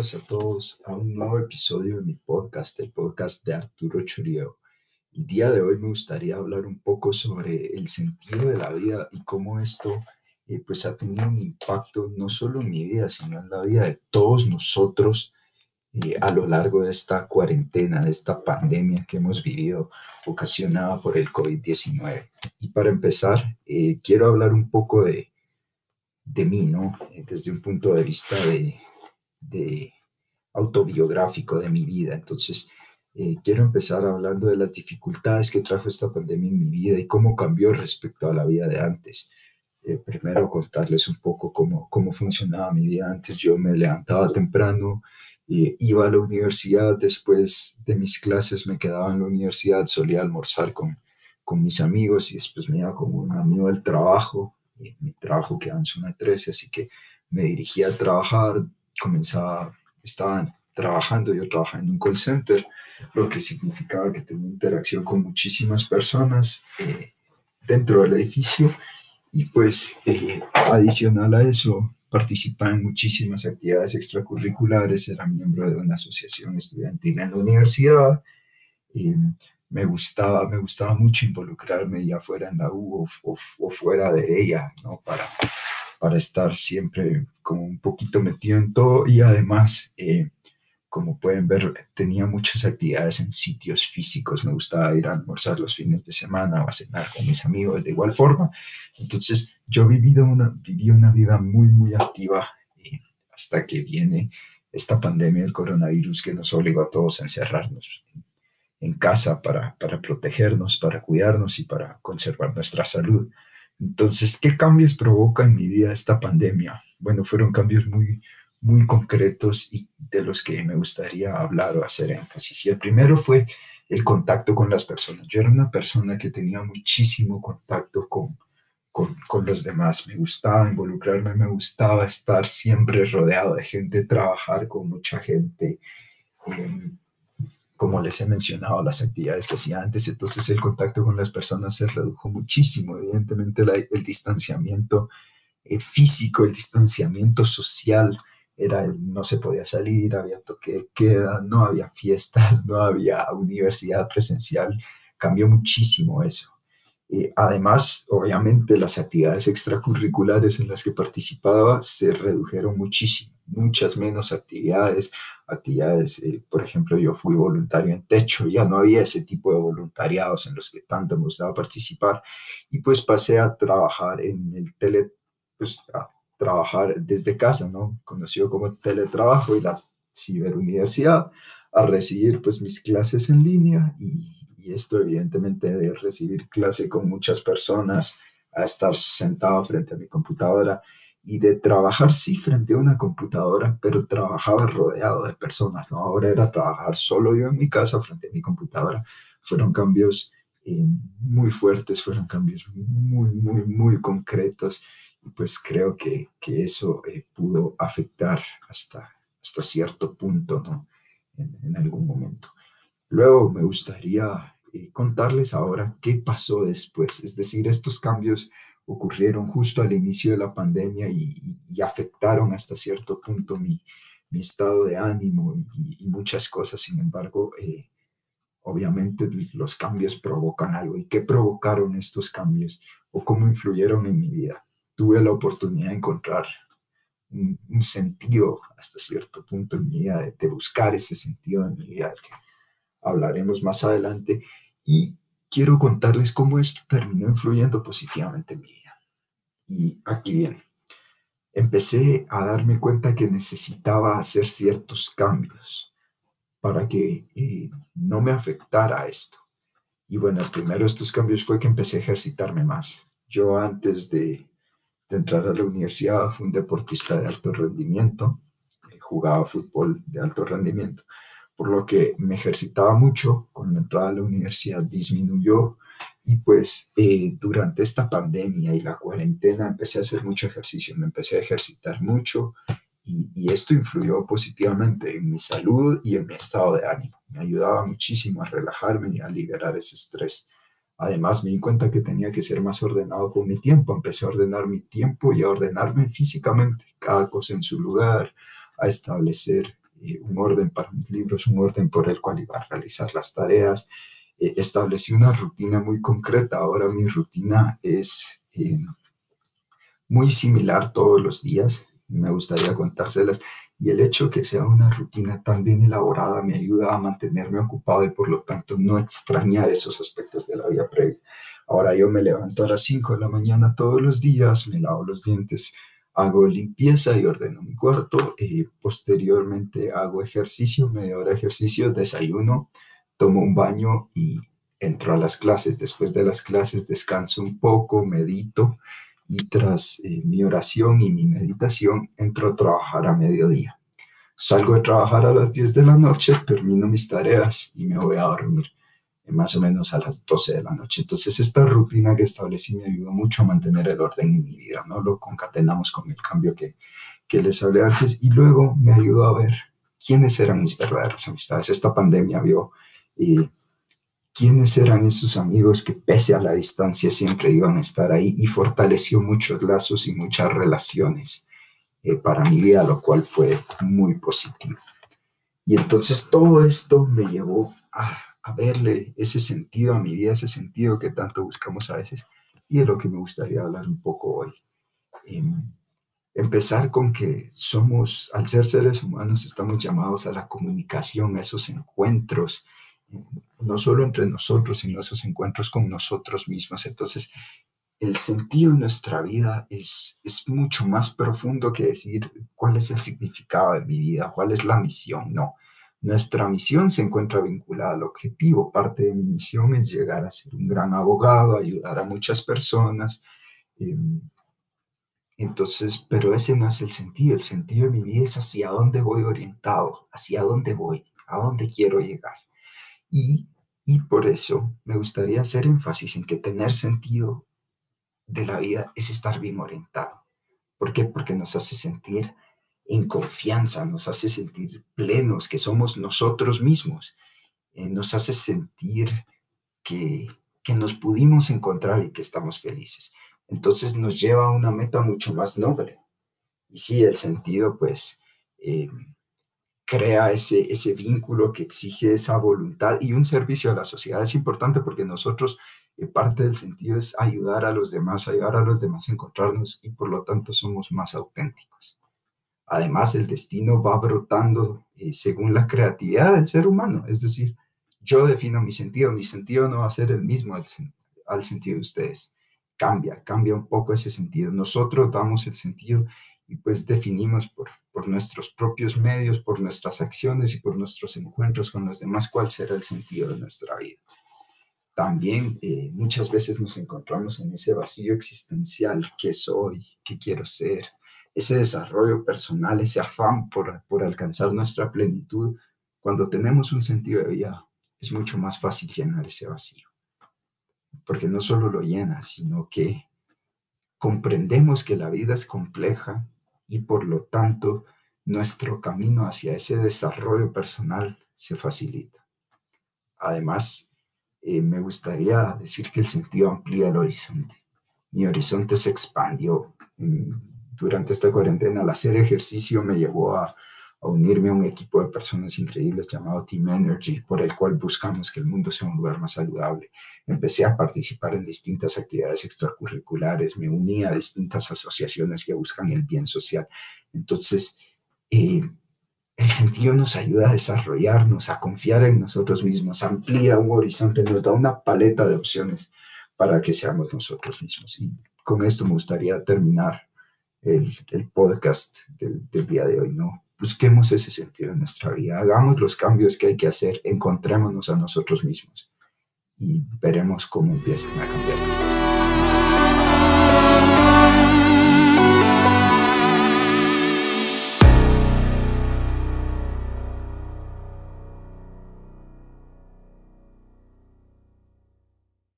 todos a un nuevo episodio de mi podcast, el podcast de Arturo Churio. El día de hoy me gustaría hablar un poco sobre el sentido de la vida y cómo esto eh, pues ha tenido un impacto no solo en mi vida, sino en la vida de todos nosotros eh, a lo largo de esta cuarentena, de esta pandemia que hemos vivido ocasionada por el COVID-19. Y para empezar, eh, quiero hablar un poco de, de mí, ¿no? Desde un punto de vista de, de autobiográfico de mi vida. Entonces, eh, quiero empezar hablando de las dificultades que trajo esta pandemia en mi vida y cómo cambió respecto a la vida de antes. Eh, primero contarles un poco cómo, cómo funcionaba mi vida antes. Yo me levantaba temprano, eh, iba a la universidad, después de mis clases me quedaba en la universidad, solía almorzar con, con mis amigos y después me iba con un amigo del trabajo, mi trabajo quedaba en zona 13, así que me dirigía a trabajar, comenzaba, estaban trabajando, yo trabajaba en un call center, lo que significaba que tenía interacción con muchísimas personas eh, dentro del edificio y pues eh, adicional a eso participaba en muchísimas actividades extracurriculares, era miembro de una asociación estudiantil en la universidad, y me gustaba, me gustaba mucho involucrarme ya fuera en la U o, o fuera de ella, ¿no? Para, para estar siempre como un poquito metido en todo y además, eh, como pueden ver, tenía muchas actividades en sitios físicos, me gustaba ir a almorzar los fines de semana o a cenar con mis amigos de igual forma. Entonces, yo vivido una, viví una vida muy, muy activa eh, hasta que viene esta pandemia del coronavirus que nos obligó a todos a encerrarnos en casa para, para protegernos, para cuidarnos y para conservar nuestra salud. Entonces, ¿qué cambios provoca en mi vida esta pandemia? Bueno, fueron cambios muy, muy concretos y de los que me gustaría hablar o hacer énfasis. Y el primero fue el contacto con las personas. Yo era una persona que tenía muchísimo contacto con, con, con los demás. Me gustaba involucrarme, me gustaba estar siempre rodeado de gente, trabajar con mucha gente. Eh, como les he mencionado, las actividades que hacía antes, entonces el contacto con las personas se redujo muchísimo. Evidentemente el distanciamiento eh, físico, el distanciamiento social, era no se podía salir, había toque de queda, no había fiestas, no había universidad presencial, cambió muchísimo eso. Eh, además, obviamente, las actividades extracurriculares en las que participaba se redujeron muchísimo, muchas menos actividades, actividades, eh, por ejemplo, yo fui voluntario en techo, ya no había ese tipo de voluntariados en los que tanto me gustaba participar y pues pasé a trabajar en el tele, pues a trabajar desde casa, ¿no? Conocido como teletrabajo y la ciberuniversidad, a recibir pues mis clases en línea y y esto evidentemente de recibir clase con muchas personas, a estar sentado frente a mi computadora y de trabajar sí frente a una computadora, pero trabajaba rodeado de personas, ¿no? Ahora era trabajar solo yo en mi casa frente a mi computadora. Fueron cambios eh, muy fuertes, fueron cambios muy, muy, muy concretos y pues creo que, que eso eh, pudo afectar hasta, hasta cierto punto, ¿no? En, en algún momento. Luego me gustaría eh, contarles ahora qué pasó después. Es decir, estos cambios ocurrieron justo al inicio de la pandemia y, afectaron hasta cierto punto mi, estado de ánimo y, muchas cosas. Sin embargo, eh, obviamente los cambios provocan algo. ¿Y qué provocaron estos cambios o cómo influyeron en mi vida? Tuve la oportunidad de encontrar un, sentido hasta cierto punto en mi vida, de, de buscar ese sentido en mi vida que hablaremos más adelante. Y quiero contarles cómo esto terminó influyendo positivamente en mi vida. Y aquí viene. Empecé a darme cuenta que necesitaba hacer ciertos cambios para que eh, no me afectara esto. Y bueno, el primero de estos cambios fue que empecé a ejercitarme más. Yo antes de, entrar a la universidad fui un deportista de alto rendimiento, eh, jugaba fútbol de alto rendimiento por lo que me ejercitaba mucho. Con la entrada a la universidad disminuyó y pues eh, durante esta pandemia y la cuarentena empecé a hacer mucho ejercicio, me empecé a ejercitar mucho y, y, esto influyó positivamente en mi salud y en mi estado de ánimo. Me ayudaba muchísimo a relajarme y a liberar ese estrés. Además me di cuenta que tenía que ser más ordenado con mi tiempo. Empecé a ordenar mi tiempo y a ordenarme físicamente, cada cosa en su lugar, a establecer un orden para mis libros, un orden por el cual iba a realizar las tareas. Eh, establecí una rutina muy concreta. Ahora mi rutina es eh, muy similar todos los días. Me gustaría contárselas. Y el hecho que sea una rutina tan bien elaborada me ayuda a mantenerme ocupado y por lo tanto no extrañar esos aspectos de la vida previa. Ahora yo me levanto a las 5 de la mañana todos los días, me lavo los dientes, hago limpieza y ordeno mi cuarto. Y posteriormente hago ejercicio, media hora de ejercicio, desayuno, tomo un baño y entro a las clases. Después de las clases descanso un poco, medito y tras eh, mi oración y mi meditación entro a trabajar a mediodía. Salgo de trabajar a las 10 de la noche, termino mis tareas y me voy a dormir más o menos a las 12 de la noche. Entonces, esta rutina que establecí me ayudó mucho a mantener el orden en mi vida, ¿no? Lo concatenamos con el cambio que, que les hablé antes y luego me ayudó a ver quiénes eran mis verdaderas amistades. Esta pandemia vio eh, quiénes eran esos amigos que pese a la distancia siempre iban a estar ahí y fortaleció muchos lazos y muchas relaciones eh, para mi vida, lo cual fue muy positivo. Y entonces todo esto me llevó a a verle ese sentido a mi vida, ese sentido que tanto buscamos a veces. Y es lo que me gustaría hablar un poco hoy. Em, empezar con que somos, al ser seres humanos, estamos llamados a la comunicación, a esos encuentros, em, no solo entre nosotros, sino esos encuentros con nosotros mismos. Entonces, el sentido de nuestra vida es, es mucho más profundo que decir cuál es el significado de mi vida, cuál es la misión, no. Nuestra misión se encuentra vinculada al objetivo. Parte de mi misión es llegar a ser un gran abogado, ayudar a muchas personas. Em, entonces, pero ese no es el sentido. El sentido de mi vida es hacia dónde voy orientado, hacia dónde voy, a dónde quiero llegar. Y, y por eso me gustaría hacer énfasis en que tener sentido de la vida es estar bien orientado. ¿Por qué? Porque nos hace sentir en confianza, nos hace sentir plenos, que somos nosotros mismos, eh, nos hace sentir que, que nos pudimos encontrar y que estamos felices. Entonces nos lleva a una meta mucho más noble. Y sí, el sentido pues eh, crea ese, ese vínculo que exige esa voluntad y un servicio a la sociedad. Es importante porque nosotros, eh, parte del sentido es ayudar a los demás, ayudar a los demás a encontrarnos y por lo tanto somos más auténticos. Además, el destino va brotando eh, según la creatividad del ser humano. Es decir, yo defino mi sentido, mi sentido no va a ser el mismo al, sentido de ustedes. Cambia, cambia un poco ese sentido. Nosotros damos el sentido y pues definimos por, por nuestros propios medios, por nuestras acciones y por nuestros encuentros con los demás cuál será el sentido de nuestra vida. También eh, muchas veces nos encontramos en ese vacío existencial, ¿qué soy? ¿Qué quiero ser? Ese desarrollo personal, ese afán por, por alcanzar nuestra plenitud, cuando tenemos un sentido de vida, es mucho más fácil llenar ese vacío. Porque no solo lo llena, sino que comprendemos que la vida es compleja y por lo tanto nuestro camino hacia ese desarrollo personal se facilita. Además, eh, me gustaría decir que el sentido amplía el horizonte. Mi horizonte se expandió en, durante esta cuarentena, el hacer ejercicio me llevó a, unirme a un equipo de personas increíbles llamado Team Energy, por el cual buscamos que el mundo sea un lugar más saludable. Empecé a participar en distintas actividades extracurriculares, me uní a distintas asociaciones que buscan el bien social. Entonces, eh, el sentido nos ayuda a desarrollarnos, a confiar en nosotros mismos, amplía un horizonte, nos da una paleta de opciones para que seamos nosotros mismos. Y con esto me gustaría terminar el, podcast del, día de hoy, ¿no? Busquemos ese sentido en nuestra vida, hagamos los cambios que hay que hacer, encontrémonos a nosotros mismos y veremos cómo empiezan a cambiar.